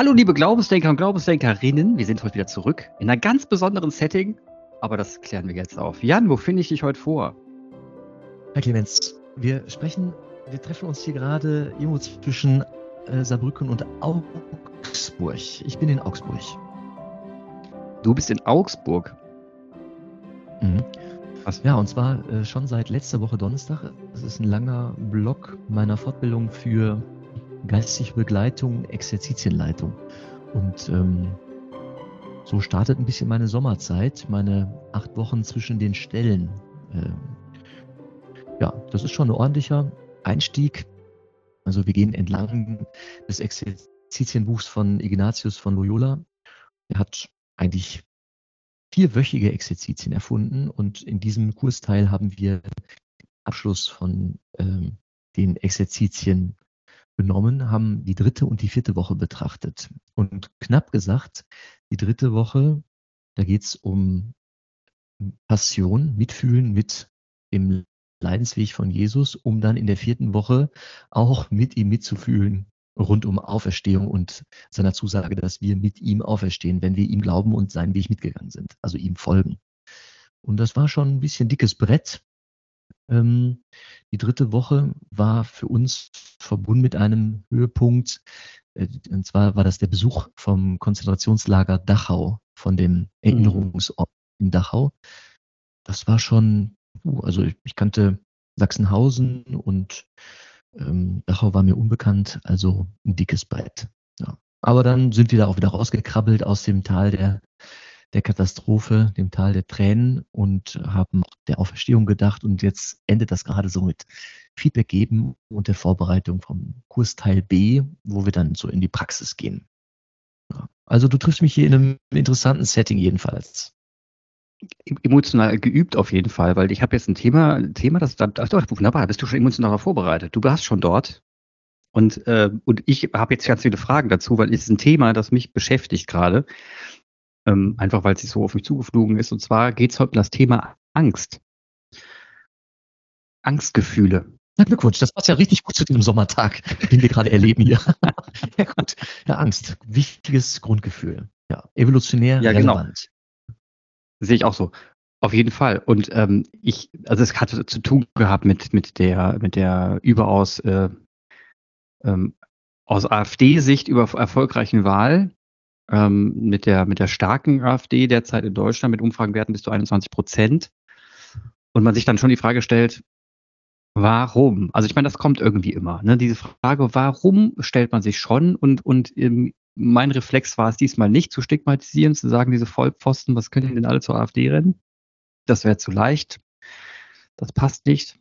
Hallo liebe Glaubensdenker und Glaubensdenkerinnen, wir sind heute wieder zurück in einer ganz besonderen Setting, aber das klären wir jetzt auf. Jan, wo finde ich dich heute vor? Herr Clemens, wir sprechen, wir treffen uns hier gerade irgendwo zwischen äh, Saarbrücken und Augsburg. Ich bin in Augsburg. Du bist in Augsburg? Mhm. Was? Ja, und zwar äh, schon seit letzter Woche Donnerstag. Das ist ein langer Block meiner Fortbildung für geistige Begleitung, Exerzitienleitung. Und ähm, so startet ein bisschen meine Sommerzeit, meine acht Wochen zwischen den Stellen. Ähm, ja, das ist schon ein ordentlicher Einstieg. Also wir gehen entlang des Exerzitienbuchs von Ignatius von Loyola. Er hat eigentlich vierwöchige Exerzitien erfunden und in diesem Kursteil haben wir Abschluss von ähm, den Exerzitien genommen, haben die dritte und die vierte Woche betrachtet. Und knapp gesagt, die dritte Woche, da geht es um Passion, Mitfühlen mit dem Leidensweg von Jesus, um dann in der vierten Woche auch mit ihm mitzufühlen rund um Auferstehung und seiner Zusage, dass wir mit ihm auferstehen, wenn wir ihm glauben und seinen Weg mitgegangen sind, also ihm folgen. Und das war schon ein bisschen dickes Brett. Ähm, die dritte Woche war für uns verbunden mit einem Höhepunkt. Äh, und zwar war das der Besuch vom Konzentrationslager Dachau, von dem mhm. Erinnerungsort in Dachau. Das war schon, also ich kannte Sachsenhausen und ähm, Dachau war mir unbekannt, also ein dickes Brett. Ja. Aber dann sind wir da auch wieder rausgekrabbelt aus dem Tal der, der Katastrophe, dem Tal der Tränen und haben der Auferstehung gedacht. Und jetzt endet das gerade so mit Feedback geben und der Vorbereitung vom Kursteil B, wo wir dann so in die Praxis gehen. Also du triffst mich hier in einem interessanten Setting jedenfalls emotional geübt auf jeden Fall, weil ich habe jetzt ein Thema, ein Thema, das, ach doch, wunderbar, bist du schon emotional vorbereitet. Du warst schon dort und, äh, und ich habe jetzt ganz viele Fragen dazu, weil es ist ein Thema, das mich beschäftigt gerade, ähm, einfach weil es so auf mich zugeflogen ist. Und zwar geht es heute um das Thema Angst. Angstgefühle. Na Glückwunsch, das passt ja richtig gut zu diesem Sommertag, den wir gerade erleben hier. ja gut, ja Angst, wichtiges Grundgefühl. Ja, evolutionär ja, genau. relevant. Genau. Sehe ich auch so. Auf jeden Fall. Und ähm, ich, also es hatte zu tun gehabt mit, mit der, mit der überaus äh, ähm, aus AfD-Sicht über erfolgreichen Wahl, ähm, mit der, mit der starken AfD derzeit in Deutschland mit Umfragenwerten bis zu 21 Prozent. Und man sich dann schon die Frage stellt, warum? Also ich meine, das kommt irgendwie immer. Ne? Diese Frage, warum stellt man sich schon und, und ähm, mein Reflex war es diesmal nicht zu stigmatisieren, zu sagen, diese Vollpfosten, was können die denn alle zur AfD rennen? Das wäre zu leicht. Das passt nicht.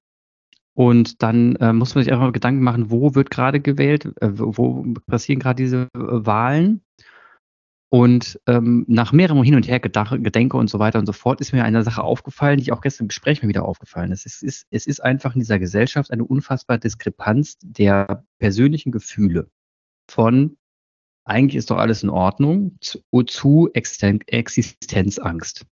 Und dann äh, muss man sich einfach mal Gedanken machen, wo wird gerade gewählt, äh, wo passieren gerade diese äh, Wahlen. Und ähm, nach mehrerem Hin und Her Gedenke und so weiter und so fort ist mir eine Sache aufgefallen, die auch gestern im Gespräch mir wieder aufgefallen ist. Es ist, es ist einfach in dieser Gesellschaft eine unfassbare Diskrepanz der persönlichen Gefühle von eigentlich ist doch alles in Ordnung, zu, zu Existenzangst.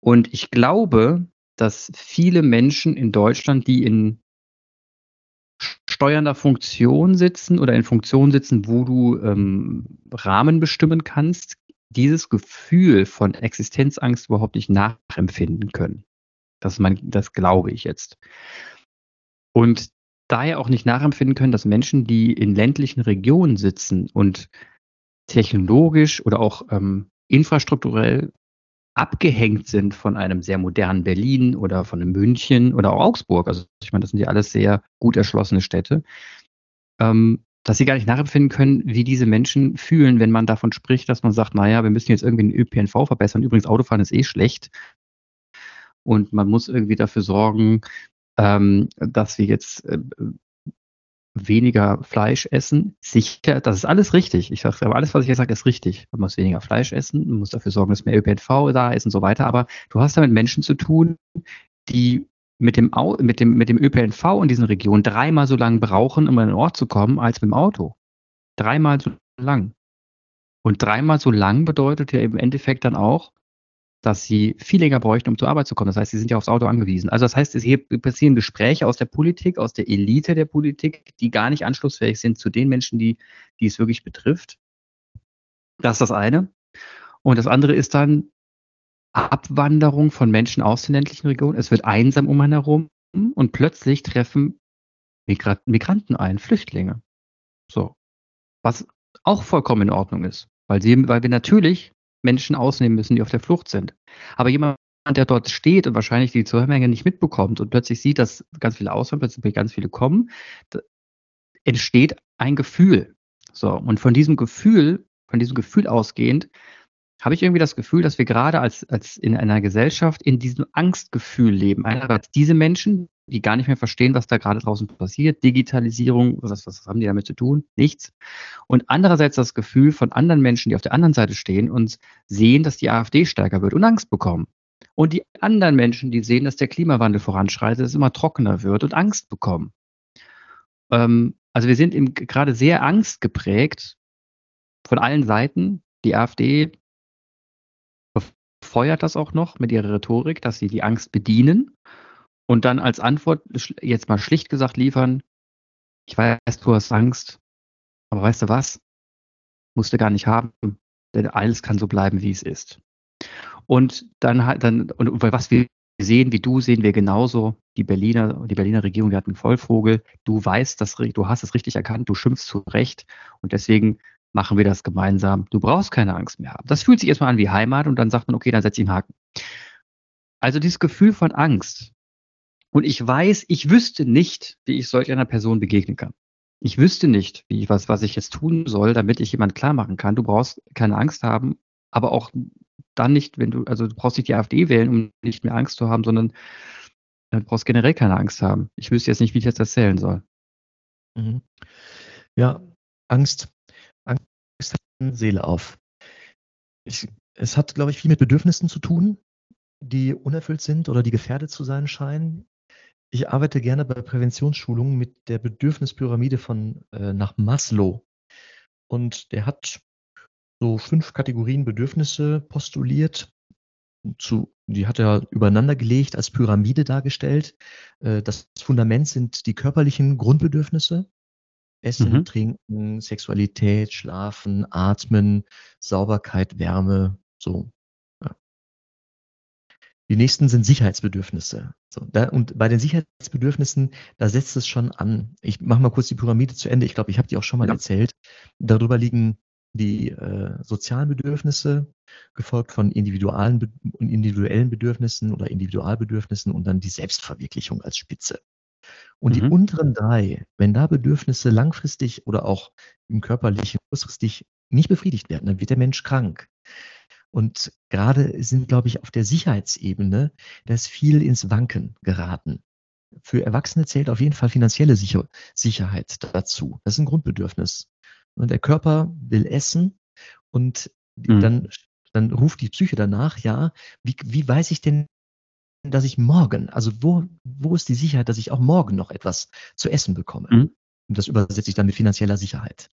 Und ich glaube, dass viele Menschen in Deutschland, die in steuernder Funktion sitzen oder in Funktion sitzen, wo du ähm, Rahmen bestimmen kannst, dieses Gefühl von Existenzangst überhaupt nicht nachempfinden können. Das, mein, das glaube ich jetzt. Und daher auch nicht nachempfinden können, dass Menschen, die in ländlichen Regionen sitzen und technologisch oder auch ähm, infrastrukturell abgehängt sind von einem sehr modernen Berlin oder von einem München oder auch Augsburg. Also ich meine, das sind ja alles sehr gut erschlossene Städte, ähm, dass sie gar nicht nachempfinden können, wie diese Menschen fühlen, wenn man davon spricht, dass man sagt, naja, wir müssen jetzt irgendwie den ÖPNV verbessern. Übrigens, Autofahren ist eh schlecht. Und man muss irgendwie dafür sorgen, ähm, dass wir jetzt äh, weniger Fleisch essen. Sicher, das ist alles richtig. Ich sage, aber alles, was ich jetzt sage, ist richtig. Man muss weniger Fleisch essen, man muss dafür sorgen, dass mehr ÖPNV da ist und so weiter. Aber du hast da mit Menschen zu tun, die mit dem, Au mit dem, mit dem ÖPNV in diesen Regionen dreimal so lange brauchen, um an den Ort zu kommen, als mit dem Auto. Dreimal so lang. Und dreimal so lang bedeutet ja im Endeffekt dann auch, dass sie viel länger bräuchten, um zur Arbeit zu kommen. Das heißt, sie sind ja aufs Auto angewiesen. Also das heißt, es hier passieren Gespräche aus der Politik, aus der Elite der Politik, die gar nicht anschlussfähig sind zu den Menschen, die, die es wirklich betrifft. Das ist das eine. Und das andere ist dann Abwanderung von Menschen aus den ländlichen Regionen. Es wird einsam um einen herum und plötzlich treffen Migra Migranten ein, Flüchtlinge. So. Was auch vollkommen in Ordnung ist. Weil, sie, weil wir natürlich Menschen ausnehmen müssen, die auf der Flucht sind. Aber jemand, der dort steht und wahrscheinlich die Zuhörmenge nicht mitbekommt und plötzlich sieht, dass ganz viele auswandern, plötzlich ganz viele kommen, entsteht ein Gefühl. So. Und von diesem Gefühl, von diesem Gefühl ausgehend, habe ich irgendwie das Gefühl, dass wir gerade als, als in einer Gesellschaft in diesem Angstgefühl leben. Einerseits diese Menschen, die gar nicht mehr verstehen, was da gerade draußen passiert, Digitalisierung, was, was haben die damit zu tun? Nichts. Und andererseits das Gefühl von anderen Menschen, die auf der anderen Seite stehen und sehen, dass die AfD stärker wird und Angst bekommen. Und die anderen Menschen, die sehen, dass der Klimawandel voranschreitet, es immer trockener wird und Angst bekommen. Ähm, also wir sind gerade sehr angstgeprägt von allen Seiten. Die AfD befeuert das auch noch mit ihrer Rhetorik, dass sie die Angst bedienen und dann als Antwort jetzt mal schlicht gesagt liefern, ich weiß, du hast Angst, aber weißt du was? Musst du gar nicht haben, denn alles kann so bleiben, wie es ist. Und dann, dann und was wir sehen, wie du, sehen wir genauso. Die Berliner, die Berliner Regierung, die hat einen Vollvogel. Du weißt, dass, du hast es richtig erkannt, du schimpfst zu Recht. Und deswegen machen wir das gemeinsam. Du brauchst keine Angst mehr haben. Das fühlt sich erstmal an wie Heimat und dann sagt man, okay, dann setze ich einen Haken. Also dieses Gefühl von Angst. Und ich weiß, ich wüsste nicht, wie ich solch einer Person begegnen kann. Ich wüsste nicht, wie was, was ich jetzt tun soll, damit ich jemand klar machen kann. Du brauchst keine Angst haben, aber auch dann nicht, wenn du, also du brauchst nicht die AfD wählen, um nicht mehr Angst zu haben, sondern äh, du brauchst generell keine Angst haben. Ich wüsste jetzt nicht, wie ich das erzählen soll. Mhm. Ja, Angst Seele auf. Ich, es hat, glaube ich, viel mit Bedürfnissen zu tun, die unerfüllt sind oder die gefährdet zu sein scheinen. Ich arbeite gerne bei Präventionsschulungen mit der Bedürfnispyramide von äh, nach Maslow. Und der hat so fünf Kategorien Bedürfnisse postuliert. Zu, die hat er übereinander gelegt, als Pyramide dargestellt. Äh, das Fundament sind die körperlichen Grundbedürfnisse. Essen, Mhm. Trinken, Sexualität, Schlafen, Atmen, Sauberkeit, Wärme, so. Die nächsten sind Sicherheitsbedürfnisse. So, da, und bei den Sicherheitsbedürfnissen, da setzt es schon an. Ich mache mal kurz die Pyramide zu Ende. Ich glaube, ich habe die auch schon mal Ja. erzählt. Darüber liegen die äh, sozialen Bedürfnisse, gefolgt von individualen, individuellen Bedürfnissen oder Individualbedürfnissen und dann die Selbstverwirklichung als Spitze. Und die mhm. unteren drei, wenn da Bedürfnisse langfristig oder auch im körperlichen kurzfristig nicht befriedigt werden, dann wird der Mensch krank. Und gerade sind, glaube ich, auf der Sicherheitsebene, da ist viel ins Wanken geraten. Für Erwachsene zählt auf jeden Fall finanzielle Sicher Sicherheit dazu. Das ist ein Grundbedürfnis. Und der Körper will essen und Mhm. dann, dann ruft die Psyche danach, ja, wie, wie weiß ich denn, dass ich morgen, also wo, wo ist die Sicherheit, dass ich auch morgen noch etwas zu essen bekomme? Mhm. Und das übersetze ich dann mit finanzieller Sicherheit.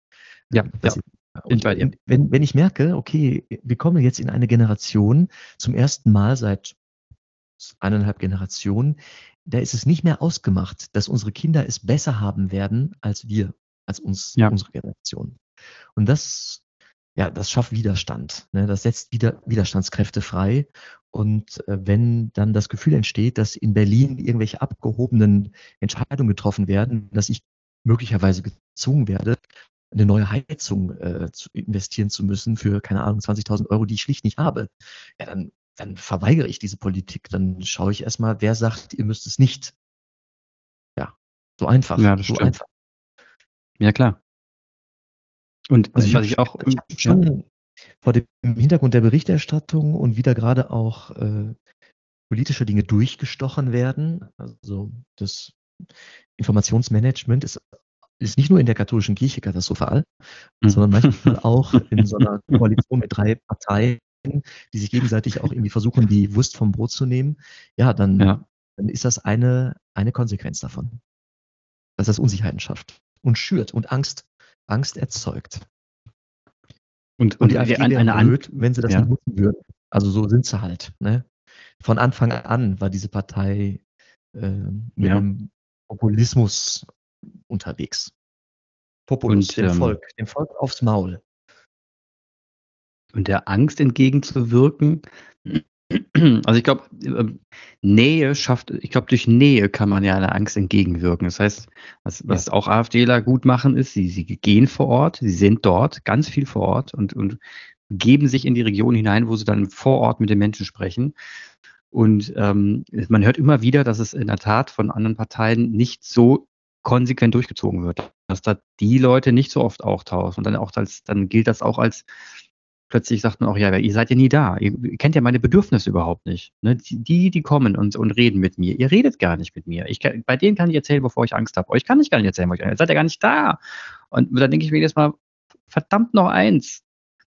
Ja, das, ja. Und wenn, wenn ich merke, okay, wir kommen jetzt in eine Generation zum ersten Mal seit eineinhalb Generationen, da ist es nicht mehr ausgemacht, dass unsere Kinder es besser haben werden als wir, als uns, ja. unsere Generation. Und das ja, das schafft Widerstand. Ne? Das setzt wieder Widerstandskräfte frei. Und äh, wenn dann das Gefühl entsteht, dass in Berlin irgendwelche abgehobenen Entscheidungen getroffen werden, dass ich möglicherweise gezwungen werde, eine neue Heizung äh, zu investieren zu müssen für, keine Ahnung, 20.000 Euro, die ich schlicht nicht habe, ja, dann, dann verweigere ich diese Politik. Dann schaue ich erstmal, wer sagt, ihr müsst es nicht. Ja, so einfach. Ja, das so stimmt. einfach. Ja, klar. Und also was ich, ich auch ich schon ja. vor dem Hintergrund der Berichterstattung und wieder gerade auch äh, politische Dinge durchgestochen werden. Also das Informationsmanagement ist, ist nicht nur in der katholischen Kirche katastrophal, mhm. sondern manchmal auch in so einer Koalition mit drei Parteien, die sich gegenseitig auch irgendwie versuchen, die Wurst vom Brot zu nehmen. Ja, dann, ja. dann ist das eine, eine Konsequenz davon. Dass das Unsicherheiten schafft und schürt und Angst Angst erzeugt. Und, und, und die AfD eine, eine blöd, wenn sie das ja. nicht nutzen würden. Also so sind sie halt. Ne? Von Anfang an war diese Partei äh, mit ja. einem Populismus unterwegs. Populismus, dem ähm, Volk, dem Volk aufs Maul. und der Angst entgegenzuwirken. Also ich glaube, ähm, Nähe schafft, ich glaube, durch Nähe kann man ja einer Angst entgegenwirken. Das heißt, was, was auch AfDler gut machen, ist, sie, sie gehen vor Ort, sie sind dort, ganz viel vor Ort und, und geben sich in die Region hinein, wo sie dann vor Ort mit den Menschen sprechen. Und ähm, man hört immer wieder, dass es in der Tat von anderen Parteien nicht so konsequent durchgezogen wird, dass da die Leute nicht so oft auftauchen. Und dann auch als, dann gilt das auch als plötzlich sagt man auch, ja, ihr seid ja nie da. Ihr kennt ja meine Bedürfnisse überhaupt nicht. Ne? Die, die kommen und, und reden mit mir. Ihr redet gar nicht mit mir. Ich, bei denen kann ich erzählen, bevor ich Angst habe. Euch kann ich gar nicht erzählen, bevor ich Angst seid ja gar nicht da. Und dann denke ich mir jedes Mal, verdammt noch eins.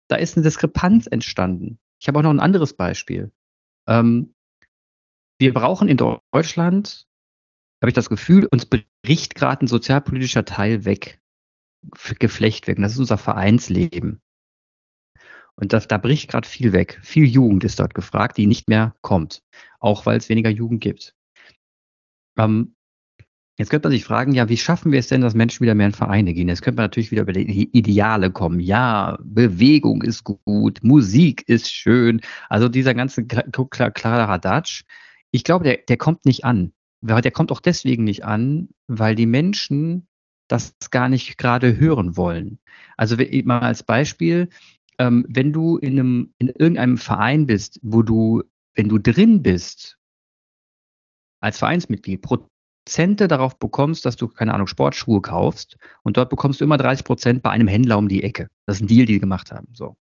Da ist eine Diskrepanz entstanden. Ich habe auch noch ein anderes Beispiel. Ähm, wir brauchen in Deutschland, habe ich das Gefühl, uns bricht gerade ein sozialpolitischer Teil weg, Geflecht weg. Und das ist unser Vereinsleben. Und das, da bricht gerade viel weg. Viel Jugend ist dort gefragt, die nicht mehr kommt. Auch weil es weniger Jugend gibt. Ähm, jetzt könnte man sich fragen, ja, wie schaffen wir es denn, dass Menschen wieder mehr in Vereine gehen? Jetzt könnte man natürlich wieder über die Ideale kommen. Ja, Bewegung ist gut, Musik ist schön. Also dieser ganze Kladderadatsch. Ich glaube, der, der kommt nicht an. Der kommt auch deswegen nicht an, weil die Menschen das gar nicht gerade hören wollen. Also mal als Beispiel, ähm, wenn du in, einem, in irgendeinem Verein bist, wo du, wenn du drin bist, als Vereinsmitglied, Prozente darauf bekommst, dass du, keine Ahnung, Sportschuhe kaufst und dort bekommst du immer 30 Prozent bei einem Händler um die Ecke. Das ist ein Deal, die die gemacht haben. So.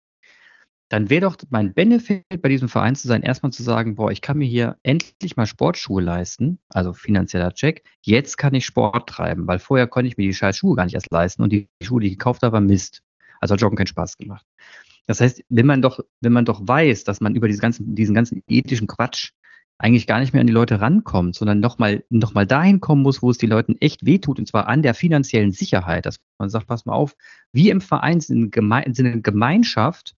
Dann wäre doch mein Benefit bei diesem Verein zu sein, erstmal zu sagen, boah, ich kann mir hier endlich mal Sportschuhe leisten, also finanzieller Check. Jetzt kann ich Sport treiben, weil vorher konnte ich mir die scheiß Schuhe gar nicht erst leisten und die Schuhe, die ich gekauft habe, war Mist. Also hat Joggen keinen Spaß gemacht. Das heißt, wenn man doch, wenn man doch weiß, dass man über diesen ganzen, diesen ganzen ethischen Quatsch eigentlich gar nicht mehr an die Leute rankommt, sondern nochmal noch mal dahin kommen muss, wo es die Leuten echt wehtut, und zwar an der finanziellen Sicherheit, dass man sagt, pass mal auf, wir im Verein sind, sind eine Gemeinschaft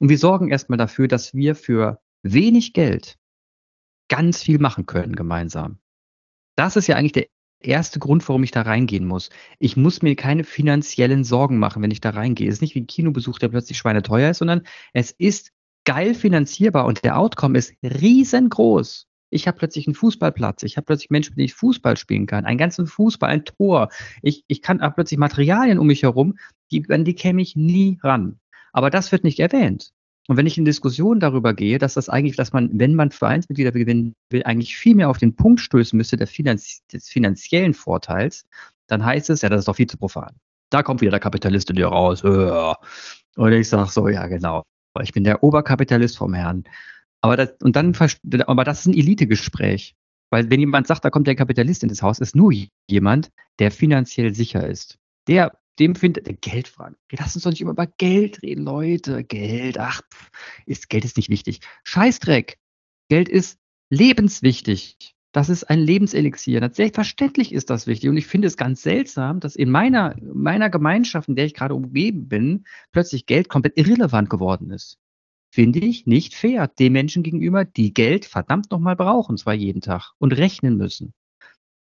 und wir sorgen erstmal dafür, dass wir für wenig Geld ganz viel machen können gemeinsam. Das ist ja eigentlich der erste Grund, warum ich da reingehen muss. Ich muss mir keine finanziellen Sorgen machen, wenn ich da reingehe. Es ist nicht wie ein Kinobesuch, der plötzlich schweineteuer ist, sondern es ist geil finanzierbar und der Outcome ist riesengroß. Ich habe plötzlich einen Fußballplatz, ich habe plötzlich Menschen, mit denen ich Fußball spielen kann, einen ganzen Fußball, ein Tor. Ich, ich kann plötzlich Materialien um mich herum, die, an die käme ich nie ran. Aber das wird nicht erwähnt. Und wenn ich in Diskussionen darüber gehe, dass das eigentlich, dass man, wenn man Vereinsmitglieder gewinnen will, eigentlich viel mehr auf den Punkt stößen müsste der Finanz des finanziellen Vorteils, dann heißt es, ja, das ist doch viel zu profan. Da kommt wieder der Kapitalist in dir raus. Und ich sage so, ja, genau. Ich bin der Oberkapitalist vom Herrn. Aber das, und dann, aber das ist ein Elitegespräch. Weil wenn jemand sagt, da kommt der Kapitalist in das Haus, ist nur jemand, der finanziell sicher ist. Der dem findet der Geldfragen. Lass uns doch nicht immer über Geld reden, Leute. Geld, ach, ist, Geld ist nicht wichtig. Scheißdreck. Geld ist lebenswichtig. Das ist ein Lebenselixier. Selbstverständlich ist das wichtig. Und ich finde es ganz seltsam, dass in meiner, meiner Gemeinschaft, in der ich gerade umgeben bin, plötzlich Geld komplett irrelevant geworden ist. Finde ich nicht fair den Menschen gegenüber, die Geld verdammt nochmal brauchen, zwar jeden Tag und rechnen müssen.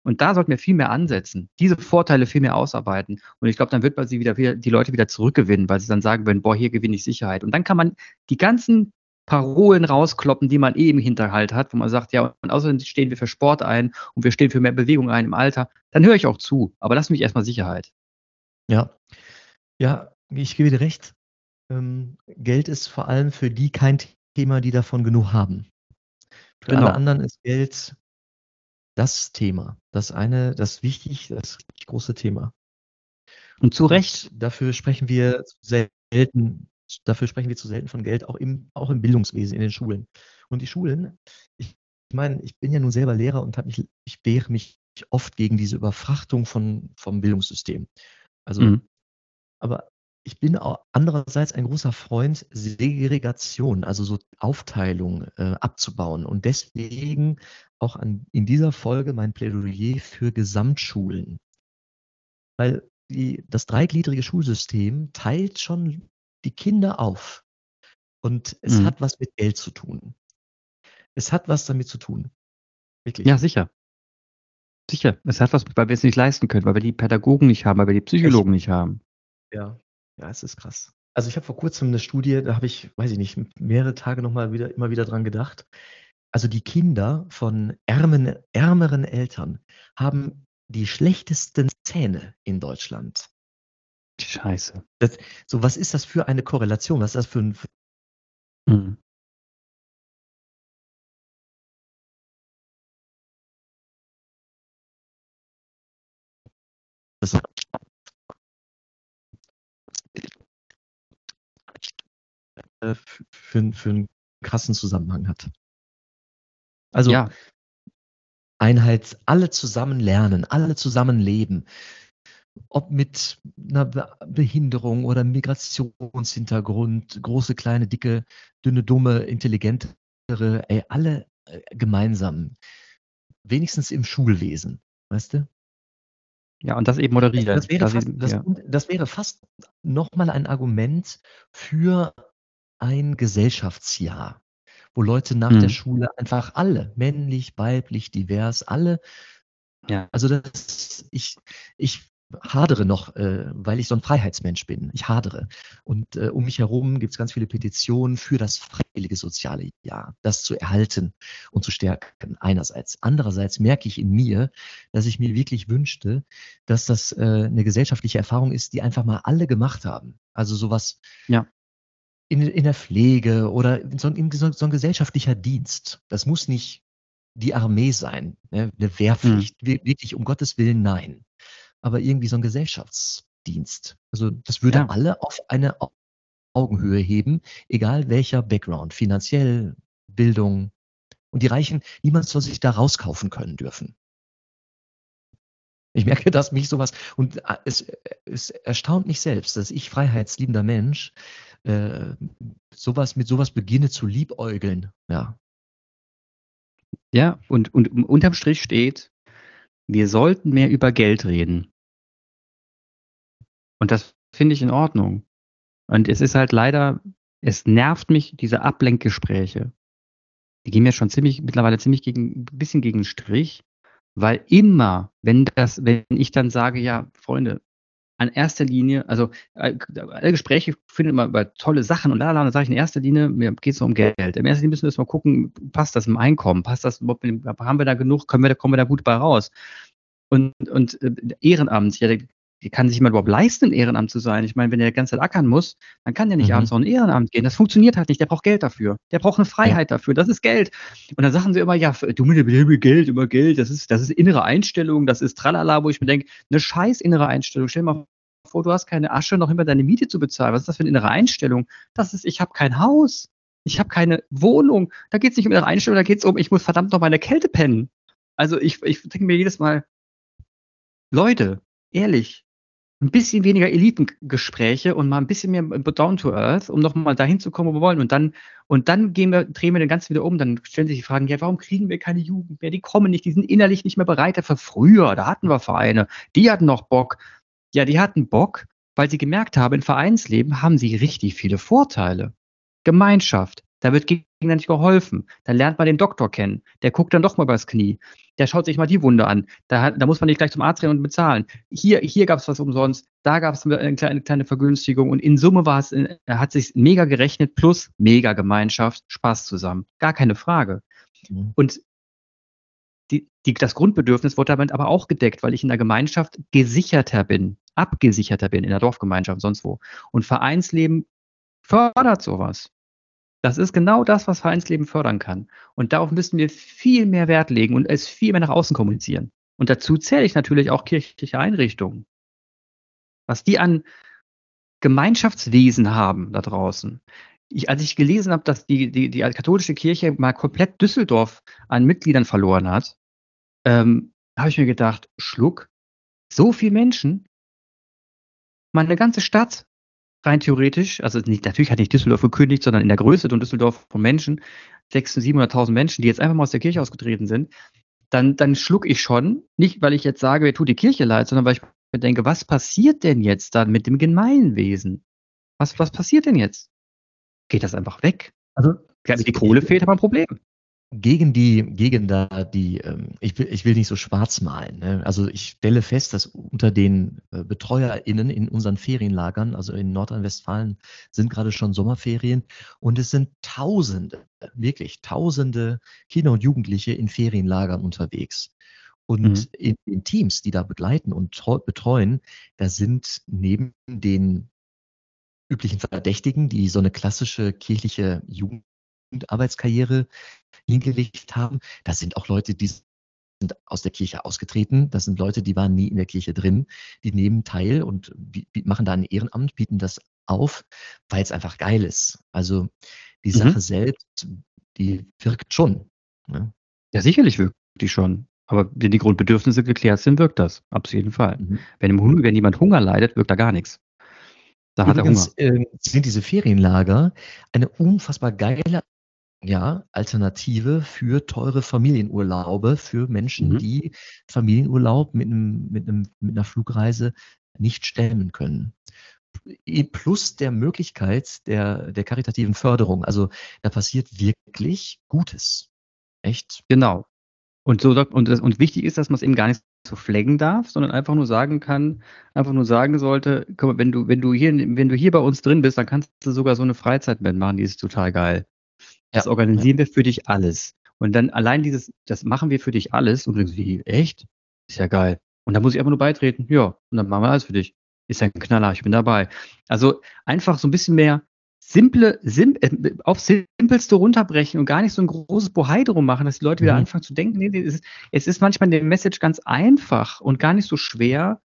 Und da sollten wir viel mehr ansetzen, diese Vorteile viel mehr ausarbeiten. Und ich glaube, dann wird man sie wieder, die Leute wieder zurückgewinnen, weil sie dann sagen würden, boah, hier gewinne ich Sicherheit. Und dann kann man die ganzen Parolen rauskloppen, die man eben Hinterhalt hat, wo man sagt, ja, und außerdem stehen wir für Sport ein und wir stehen für mehr Bewegung ein im Alter, dann höre ich auch zu. Aber lass mich erstmal Sicherheit. Ja. Ja, ich gebe dir recht. Ähm, Geld ist vor allem für die kein Thema, die davon genug haben. Für genau. alle anderen ist Geld das Thema, das eine, das wichtig, das große Thema. Und zu Recht. Dafür sprechen wir selten, dafür sprechen wir zu selten von Geld, auch im, auch im Bildungswesen, in den Schulen. Und die Schulen, ich, ich meine, ich bin ja nun selber Lehrer und habe mich, ich wehre mich oft gegen diese Überfrachtung von, vom Bildungssystem. Also, mhm. aber ich bin auch andererseits ein großer Freund, Segregation, also so Aufteilung äh, abzubauen. Und deswegen auch an, in dieser Folge mein Plädoyer für Gesamtschulen. Weil die, das dreigliedrige Schulsystem teilt schon die Kinder auf. Und es mhm. hat was mit Geld zu tun. Es hat was damit zu tun. Wirklich. Ja, sicher. Sicher. Es hat was, weil wir es nicht leisten können, weil wir die Pädagogen nicht haben, weil wir die Psychologen Echt? nicht haben. Ja. Ja, es ist krass. Also ich habe vor kurzem eine Studie, da habe ich, weiß ich nicht, mehrere Tage nochmal wieder, immer wieder dran gedacht. Also die Kinder von ärmen, ärmeren Eltern haben die schlechtesten Zähne in Deutschland. Scheiße. Das, so, was ist das für eine Korrelation? Was ist das für ein. Mhm. Äh, für, für einen krassen Zusammenhang hat. Also ja. Einheit, alle zusammen lernen, alle zusammen leben. Ob mit einer Behinderung oder Migrationshintergrund, große, kleine, dicke, dünne, dumme, intelligentere, ey, alle äh, gemeinsam. Wenigstens im Schulwesen, weißt du? Ja, und das eben moderieren. Das wäre, fast, das, ja. das wäre fast nochmal ein Argument für ein Gesellschaftsjahr, wo Leute nach mhm. der Schule einfach alle, männlich, weiblich, divers, alle, ja. also das, ich, ich hadere noch, äh, weil ich so ein Freiheitsmensch bin. Ich hadere. Und äh, um mich herum gibt es ganz viele Petitionen für das freiwillige soziale Jahr, das zu erhalten und zu stärken. Einerseits. Andererseits merke ich in mir, dass ich mir wirklich wünschte, dass das äh, eine gesellschaftliche Erfahrung ist, die einfach mal alle gemacht haben. Also sowas ja. In, in der Pflege oder so, in so, so ein gesellschaftlicher Dienst. Das muss nicht die Armee sein, ne? eine Wehrpflicht. Mhm. Wirklich, um Gottes Willen, nein aber irgendwie so ein Gesellschaftsdienst. Also das würde ja. alle auf eine Augenhöhe heben, egal welcher Background, finanziell, Bildung. Und die Reichen, niemand soll sich da rauskaufen können dürfen. Ich merke, dass mich sowas, und äh, es, es erstaunt mich selbst, dass ich freiheitsliebender Mensch äh, sowas mit sowas beginne zu liebäugeln. Ja. Ja, und, und unterm Strich steht, wir sollten mehr über Geld reden. Und das finde ich in Ordnung. Und es ist halt leider, es nervt mich, diese Ablenkgespräche. Die gehen mir schon ziemlich, mittlerweile ziemlich gegen, ein bisschen gegen den Strich, weil immer, wenn das, wenn ich dann sage, ja, Freunde, an erster Linie, also äh, alle Gespräche finden immer über tolle Sachen und lalala, dann sage ich in erster Linie, mir geht es um Geld. In erster Linie müssen wir jetzt mal gucken, passt das im Einkommen, passt das, haben wir da genug, können wir kommen wir da gut bei raus? Und, und äh, Ehrenamt, ja, kann sich jemand überhaupt leisten, ein Ehrenamt zu sein? Ich meine, wenn der die ganze Zeit ackern muss, dann kann der nicht mhm. abends noch ein Ehrenamt gehen. Das funktioniert halt nicht. Der braucht Geld dafür. Der braucht eine Freiheit ja. dafür. Das ist Geld. Und dann sagen sie immer, ja, du mit dem Geld, immer Geld. Das ist, das ist innere Einstellung. Das ist tralala, wo ich mir denke, eine scheiß innere Einstellung. Stell dir mal vor, du hast keine Asche, noch immer deine Miete zu bezahlen. Was ist das für eine innere Einstellung? Das ist, ich habe kein Haus. Ich habe keine Wohnung. Da geht es nicht um innere Einstellung, da geht es um, ich muss verdammt noch meine Kälte pennen. Also ich, ich denke mir jedes Mal, Leute, ehrlich, ein bisschen weniger Elitengespräche und mal ein bisschen mehr down to earth, um nochmal dahin zu kommen, wo wir wollen. Und dann, und dann gehen wir, drehen wir den Ganzen wieder um. Dann stellen sich die Fragen, ja, warum kriegen wir keine Jugend mehr? Die kommen nicht, die sind innerlich nicht mehr bereit für früher. Da hatten wir Vereine, die hatten noch Bock. Ja, die hatten Bock, weil sie gemerkt haben, im Vereinsleben haben sie richtig viele Vorteile. Gemeinschaft, da wird gegenseitig geholfen. Dann lernt man den Doktor kennen. Der guckt dann doch mal übers Knie. Der schaut sich mal die Wunde an. Da, da muss man nicht gleich zum Arzt rennen und bezahlen. Hier, hier gab es was umsonst. Da gab es eine kleine, kleine Vergünstigung. Und in Summe war es, äh, hat sich mega gerechnet plus mega Gemeinschaft, Spaß zusammen. Gar keine Frage. Mhm. Und die, die, das Grundbedürfnis wurde damit aber auch gedeckt, weil ich in der Gemeinschaft gesicherter bin, abgesicherter bin, in der Dorfgemeinschaft, sonst wo. Und Vereinsleben fördert sowas. Das ist genau das, was Vereinsleben fördern kann. Und darauf müssen wir viel mehr Wert legen und es viel mehr nach außen kommunizieren. Und dazu zähle ich natürlich auch kirchliche Einrichtungen. Was die an Gemeinschaftswesen haben da draußen. Ich, als ich gelesen habe, dass die, die, die katholische Kirche mal komplett Düsseldorf an Mitgliedern verloren hat, ähm, habe ich mir gedacht, Schluck, so viele Menschen, mal eine ganze Stadt rein theoretisch, also nicht, natürlich hat nicht Düsseldorf gekündigt, sondern in der Größe von Düsseldorf von Menschen, 600.000, 700.000 Menschen, die jetzt einfach mal aus der Kirche ausgetreten sind, dann, dann schluck ich schon, nicht weil ich jetzt sage, wer tut die Kirche leid, sondern weil ich mir denke, was passiert denn jetzt dann mit dem Gemeinwesen? Was, was passiert denn jetzt? Geht das einfach weg? Also, ja, die Kohle fehlt, aber ein Problem. Gegen die, gegen da die, ähm, ich will, ich will nicht so schwarz malen. Ne? Also ich stelle fest, dass unter den äh, BetreuerInnen in unseren Ferienlagern, also in Nordrhein-Westfalen, sind gerade schon Sommerferien und es sind Tausende, wirklich Tausende Kinder und Jugendliche in Ferienlagern unterwegs. Und mhm. in den Teams, die da begleiten und betreuen, da sind neben den üblichen Verdächtigen, die so eine klassische kirchliche Jugendarbeitskarriere hingelegt haben. Das sind auch Leute, die sind aus der Kirche ausgetreten. Das sind Leute, die waren nie in der Kirche drin. Die nehmen teil und machen da ein Ehrenamt, bieten das auf, weil es einfach geil ist. Also die mhm. Sache selbst, die wirkt schon. Ne? Ja, sicherlich wirkt die schon. Aber wenn die Grundbedürfnisse geklärt sind, wirkt das. Auf jeden Fall. Mhm. Wenn, wenn jemand Hunger leidet, wirkt da gar nichts. Da Übrigens, hat er Hunger. Äh, sind diese Ferienlager eine unfassbar geile ja, Alternative für teure Familienurlaube für Menschen, mhm. die Familienurlaub mit, einem, mit, einem, mit einer Flugreise nicht stemmen können. Plus der Möglichkeit der, der karitativen Förderung. Also da passiert wirklich Gutes. Echt? Genau. Und, so, und, und wichtig ist, dass man es eben gar nicht so flaggen darf, sondern einfach nur sagen kann, einfach nur sagen sollte, mal, wenn du, wenn du hier, wenn du hier bei uns drin bist, dann kannst du sogar so eine Freizeit mitmachen, die ist total geil. Das organisieren wir für dich alles. Und dann allein dieses, das machen wir für dich alles. Und irgendwie, echt? Ist ja geil. Und dann muss ich einfach nur beitreten. Ja, und dann machen wir alles für dich. Ist ja ein Knaller, ich bin dabei. Also einfach so ein bisschen mehr simple, sim, äh, auf simpelste runterbrechen und gar nicht so ein großes Bohai drum machen, dass die Leute wieder mhm. anfangen zu denken, nee, es ist, es ist manchmal der Message ganz einfach und gar nicht so schwer,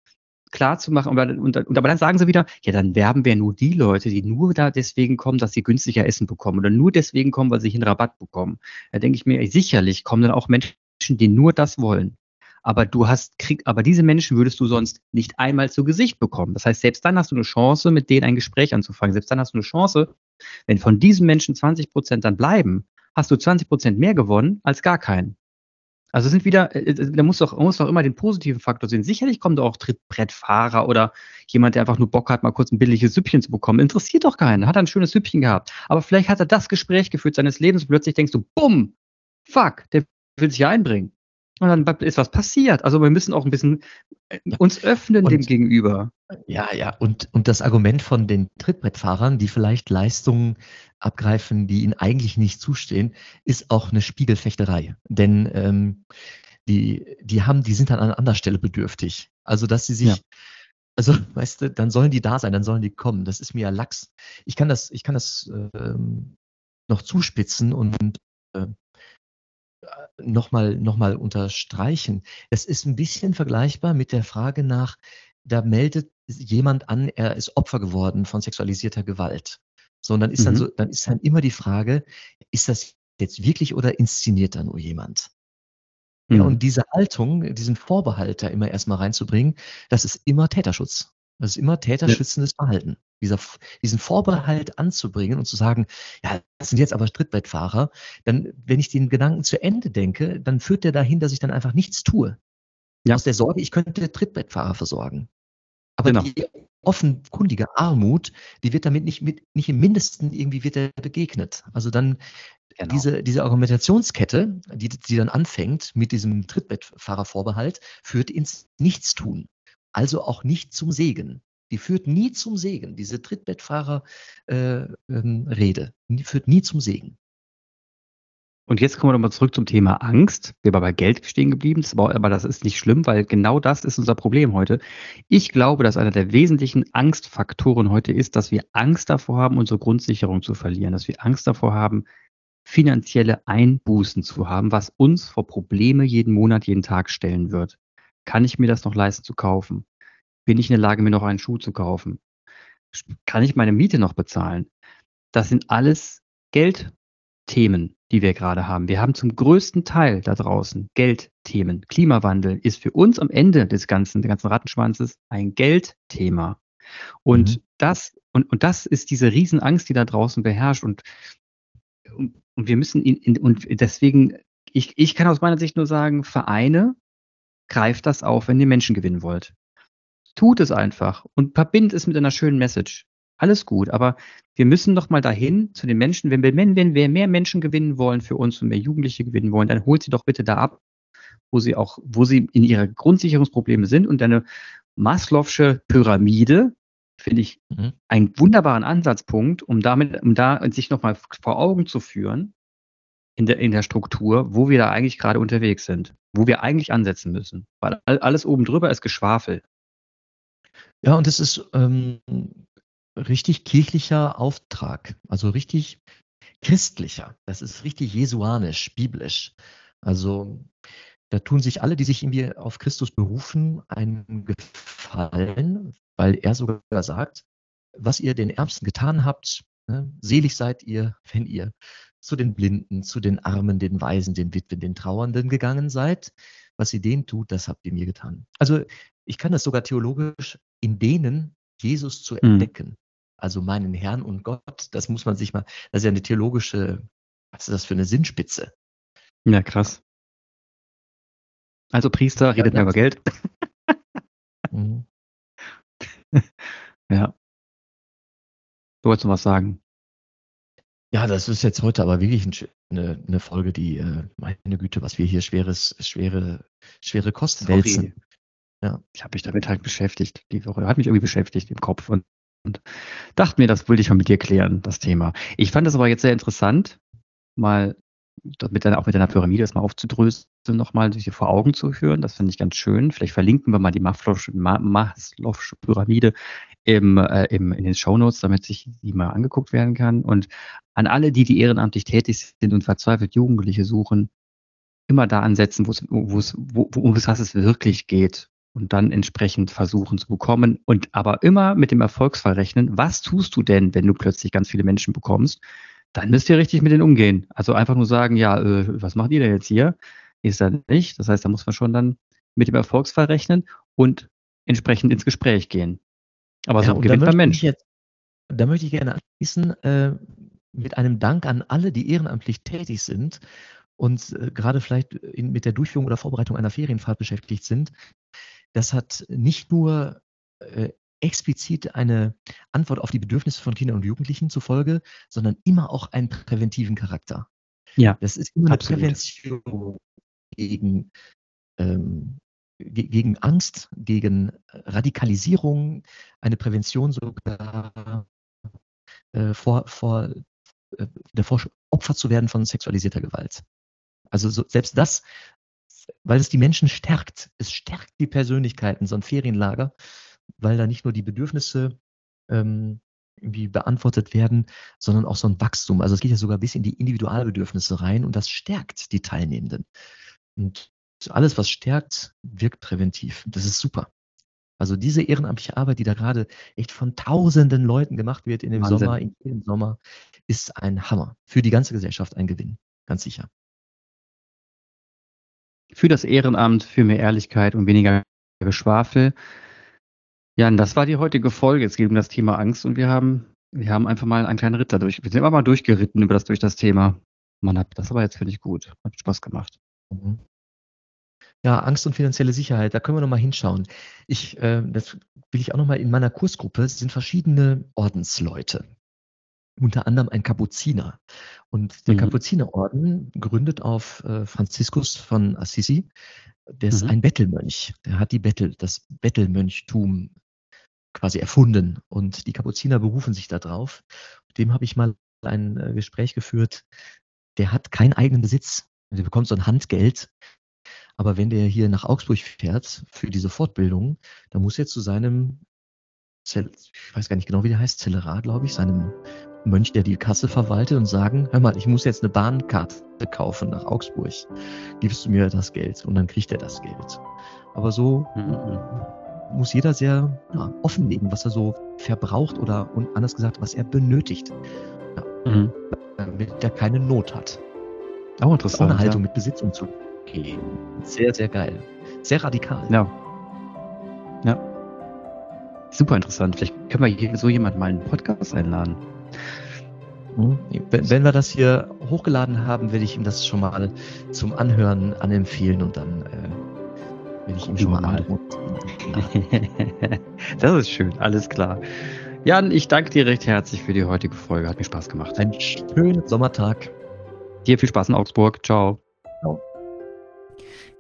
klar zu machen. Und, und, und, aber dann sagen sie wieder, ja, dann werben wir nur die Leute, die nur da deswegen kommen, dass sie günstiger Essen bekommen oder nur deswegen kommen, weil sie einen Rabatt bekommen. Da denke ich mir, sicherlich kommen dann auch Menschen, die nur das wollen. Aber du hast, krieg, aber diese Menschen würdest du sonst nicht einmal zu Gesicht bekommen. Das heißt, selbst dann hast du eine Chance, mit denen ein Gespräch anzufangen. Selbst dann hast du eine Chance, wenn von diesen Menschen 20 Prozent dann bleiben, hast du 20 Prozent mehr gewonnen als gar keinen. Also sind wieder, äh, äh, da muss doch, muss doch immer den positiven Faktor sehen. Sicherlich kommt auch Trittbrettfahrer oder jemand, der einfach nur Bock hat, mal kurz ein billiges Süppchen zu bekommen. Interessiert doch keinen. Hat ein schönes Süppchen gehabt. Aber vielleicht hat er das Gespräch geführt seines Lebens und plötzlich denkst du, bumm, fuck, der will sich hier einbringen. Und dann ist was passiert. Also wir müssen auch ein bisschen äh, uns öffnen und, dem gegenüber. Ja, ja. Und, und das Argument von den Trittbrettfahrern, die vielleicht Leistungen abgreifen, die ihnen eigentlich nicht zustehen, ist auch eine Spiegelfechterei. Denn ähm, die, die haben, die sind dann an anderer Stelle bedürftig. Also, dass sie sich, ja. also, weißt du, dann sollen die da sein, dann sollen die kommen. Das ist mir ja Lachs. Ich kann das, ich kann das ähm, noch zuspitzen und äh, nochmal noch mal unterstreichen. Es ist ein bisschen vergleichbar mit der Frage nach, da meldet jemand an, er ist Opfer geworden von sexualisierter Gewalt. So, und dann ist mhm. dann so, dann ist dann immer die Frage, ist das jetzt wirklich oder inszeniert da nur jemand? Mhm. Ja, und diese Haltung, diesen Vorbehalt da immer erstmal reinzubringen, das ist immer Täterschutz. Das ist immer täterschützendes ja. Verhalten. Dieser, diesen Vorbehalt anzubringen und zu sagen, ja, das sind jetzt aber Trittbrettfahrer, dann, wenn ich den Gedanken zu Ende denke, dann führt der dahin, dass ich dann einfach nichts tue. Ja. Aus der Sorge, ich könnte Trittbrettfahrer versorgen. Aber genau. die offenkundige Armut, die wird damit nicht, mit, nicht im Mindesten irgendwie wird er begegnet. Also dann genau. diese, diese Argumentationskette, die, die dann anfängt mit diesem Trittbettfahrervorbehalt, führt ins Nichtstun also auch nicht zum Segen. Die führt nie zum Segen. Diese Trittbettfahrer-Rede äh, ähm, führt nie zum Segen. Und jetzt kommen wir nochmal zurück zum Thema Angst. Wir waren bei Geld stehen geblieben, aber das ist nicht schlimm, weil genau das ist unser Problem heute. Ich glaube, dass einer der wesentlichen Angstfaktoren heute ist, dass wir Angst davor haben, unsere Grundsicherung zu verlieren, dass wir Angst davor haben, finanzielle Einbußen zu haben, was uns vor Probleme jeden Monat, jeden Tag stellen wird. Kann ich mir das noch leisten zu kaufen? Bin ich in der Lage, mir noch einen Schuh zu kaufen? Kann ich meine Miete noch bezahlen? Das sind alles Geldthemen, die wir gerade haben. Wir haben zum größten Teil da draußen Geldthemen. Klimawandel ist für uns am Ende des ganzen, des ganzen Rattenschwanzes ein Geldthema. Und mhm. das, und, und das ist diese Riesenangst, die da draußen beherrscht. Und, und, wir müssen ihn, in, und deswegen, ich, ich kann aus meiner Sicht nur sagen, Vereine greift das auf, wenn ihr Menschen gewinnen wollt. Tut es einfach und verbindet es mit einer schönen Message. Alles gut, aber wir müssen noch mal dahin zu den Menschen. Wenn wir, wenn, wir mehr Menschen gewinnen wollen für uns und mehr Jugendliche gewinnen wollen, dann holt sie doch bitte da ab, wo sie auch, wo sie in ihre Grundsicherungsprobleme sind und eine Maslow'sche Pyramide finde ich mhm. einen wunderbaren Ansatzpunkt, um damit, um da sich nochmal vor Augen zu führen in der, in der Struktur, wo wir da eigentlich gerade unterwegs sind, wo wir eigentlich ansetzen müssen. Weil alles oben drüber ist Geschwafel. Ja, und es ist ähm, richtig kirchlicher Auftrag, also richtig christlicher. Das ist richtig jesuanisch, biblisch. Also da tun sich alle, die sich irgendwie auf Christus berufen, einen Gefallen, weil er sogar sagt, was ihr den Ärmsten getan habt, ne, selig seid ihr, wenn ihr zu den Blinden, zu den Armen, den Weisen, den Witwen, den Trauernden gegangen seid. Was ihr denen tut, das habt ihr mir getan. Also ich kann das sogar theologisch in denen Jesus zu mhm. entdecken. Mhm. Also meinen Herrn und Gott, das muss man sich mal, das ist ja eine theologische, was ist das für eine Sinnspitze? Ja, krass. Also Priester redet ja, mehr über Geld. Mhm. ja. Du wolltest noch was sagen. Ja, das ist jetzt heute aber wirklich eine, eine Folge, die, äh, meine Güte, was wir hier schweres, schwere, schwere Kosten wälzen. Ja. Ich habe mich damit halt beschäftigt die Woche. Hat mich irgendwie beschäftigt im Kopf und, und dachte mir, das wollte ich mal mit dir klären, das Thema. Ich fand das aber jetzt sehr interessant, mal mit deiner, auch mit deiner Pyramide das mal aufzudröseln, nochmal sich vor Augen zu führen. Das finde ich ganz schön. Vielleicht verlinken wir mal die Maslow'sche, Maslow'sche Pyramide im, äh, im, in den Shownotes, damit sich die mal angeguckt werden kann. Und an alle, die, die ehrenamtlich tätig sind und verzweifelt Jugendliche suchen, immer da ansetzen, wo es, wo es, wo, wo, was es wirklich geht und dann entsprechend versuchen zu bekommen und aber immer mit dem Erfolgsfall rechnen. Was tust du denn, wenn du plötzlich ganz viele Menschen bekommst? dann müsst ihr richtig mit denen umgehen. Also einfach nur sagen, ja, äh, was macht ihr denn jetzt hier? Ist dann nicht. Das heißt, da muss man schon dann mit dem Erfolgsfall rechnen und entsprechend ins Gespräch gehen. Aber so ja, gewinnt man Mensch. Jetzt, da möchte ich gerne anschließen äh, mit einem Dank an alle, die ehrenamtlich tätig sind und äh, gerade vielleicht in, mit der Durchführung oder Vorbereitung einer Ferienfahrt beschäftigt sind. Das hat nicht nur äh, explizit eine Antwort auf die Bedürfnisse von Kindern und Jugendlichen zufolge, sondern immer auch einen präventiven Charakter. Ja, das ist immer eine Prävention gegen, ähm, gegen Angst, gegen Radikalisierung, eine Prävention sogar äh, vor, vor äh, davor Opfer zu werden von sexualisierter Gewalt. Also so, selbst das, weil es die Menschen stärkt. Es stärkt die Persönlichkeiten, so ein Ferienlager weil da nicht nur die Bedürfnisse ähm, irgendwie beantwortet werden, sondern auch so ein Wachstum. Also es geht ja sogar bis in die Individualbedürfnisse rein und das stärkt die Teilnehmenden. Und alles, was stärkt, wirkt präventiv. Das ist super. Also diese ehrenamtliche Arbeit, die da gerade echt von tausenden Leuten gemacht wird in dem Wahnsinn. Sommer, in jedem Sommer, ist ein Hammer. Für die ganze Gesellschaft ein Gewinn. Ganz sicher. Für das Ehrenamt, für mehr Ehrlichkeit und weniger Geschwafel. Jan, das war die heutige Folge. Es geht um das Thema Angst und wir haben, wir haben einfach mal einen kleinen Ritter durch. Wir sind immer mal durchgeritten über das, durch das Thema. Man hat das aber jetzt finde ich gut. Hat Spaß gemacht. Mhm. Ja, Angst und finanzielle Sicherheit, da können wir nochmal hinschauen. Ich, äh, das will ich auch nochmal in meiner Kursgruppe, sind verschiedene Ordensleute. Unter anderem ein Kapuziner. Und der mhm. Kapuzinerorden gründet auf äh, Franziskus von Assisi. Der ist mhm. ein Bettelmönch. Der hat die Bettel, das Bettelmönchtum quasi erfunden und die Kapuziner berufen sich darauf. Dem habe ich mal ein äh, Gespräch geführt. Der hat keinen eigenen Besitz. Der bekommt so ein Handgeld. Aber wenn der hier nach Augsburg fährt für diese Fortbildung, dann muss er zu seinem, Zell, ich weiß gar nicht genau, wie der heißt, Zellerat, glaube ich, seinem Mönch, der die Kasse verwaltet und sagen, hör mal, ich muss jetzt eine Bahnkarte kaufen nach Augsburg. Gibst du mir das Geld? Und dann kriegt er das Geld. Aber so mhm muss jeder sehr ja, offenlegen, was er so verbraucht oder und anders gesagt, was er benötigt. Ja, mhm. Damit er keine Not hat. Auch interessant. Ohne Haltung ja. mit Besitz umzugehen. Sehr, sehr geil. Sehr radikal. Ja. Ja. Super interessant. Vielleicht können wir hier so jemand mal einen Podcast einladen. Mhm. Wenn wir das hier hochgeladen haben, werde ich ihm das schon mal zum Anhören anempfehlen und dann äh, wenn ich ihn schon mal androhe. das ist schön, alles klar. Jan, ich danke dir recht herzlich für die heutige Folge. Hat mir Spaß gemacht. Einen schönen Sommertag. Dir viel Spaß in Augsburg. Ciao. Ciao.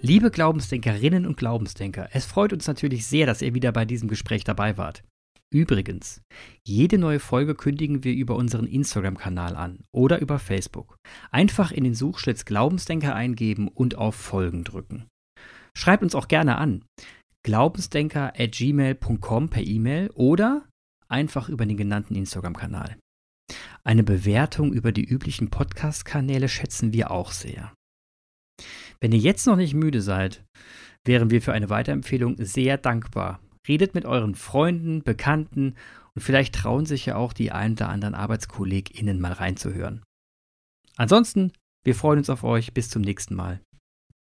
Liebe Glaubensdenkerinnen und Glaubensdenker, es freut uns natürlich sehr, dass ihr wieder bei diesem Gespräch dabei wart. Übrigens, jede neue Folge kündigen wir über unseren Instagram-Kanal an oder über Facebook. Einfach in den Suchschlitz Glaubensdenker eingeben und auf Folgen drücken. Schreibt uns auch gerne an. Glaubensdenker at gmail.com per E-Mail oder einfach über den genannten Instagram-Kanal. Eine Bewertung über die üblichen Podcast-Kanäle schätzen wir auch sehr. Wenn ihr jetzt noch nicht müde seid, wären wir für eine Weiterempfehlung sehr dankbar. Redet mit euren Freunden, Bekannten und vielleicht trauen sich ja auch die ein oder anderen ArbeitskollegInnen mal reinzuhören. Ansonsten, wir freuen uns auf euch. Bis zum nächsten Mal.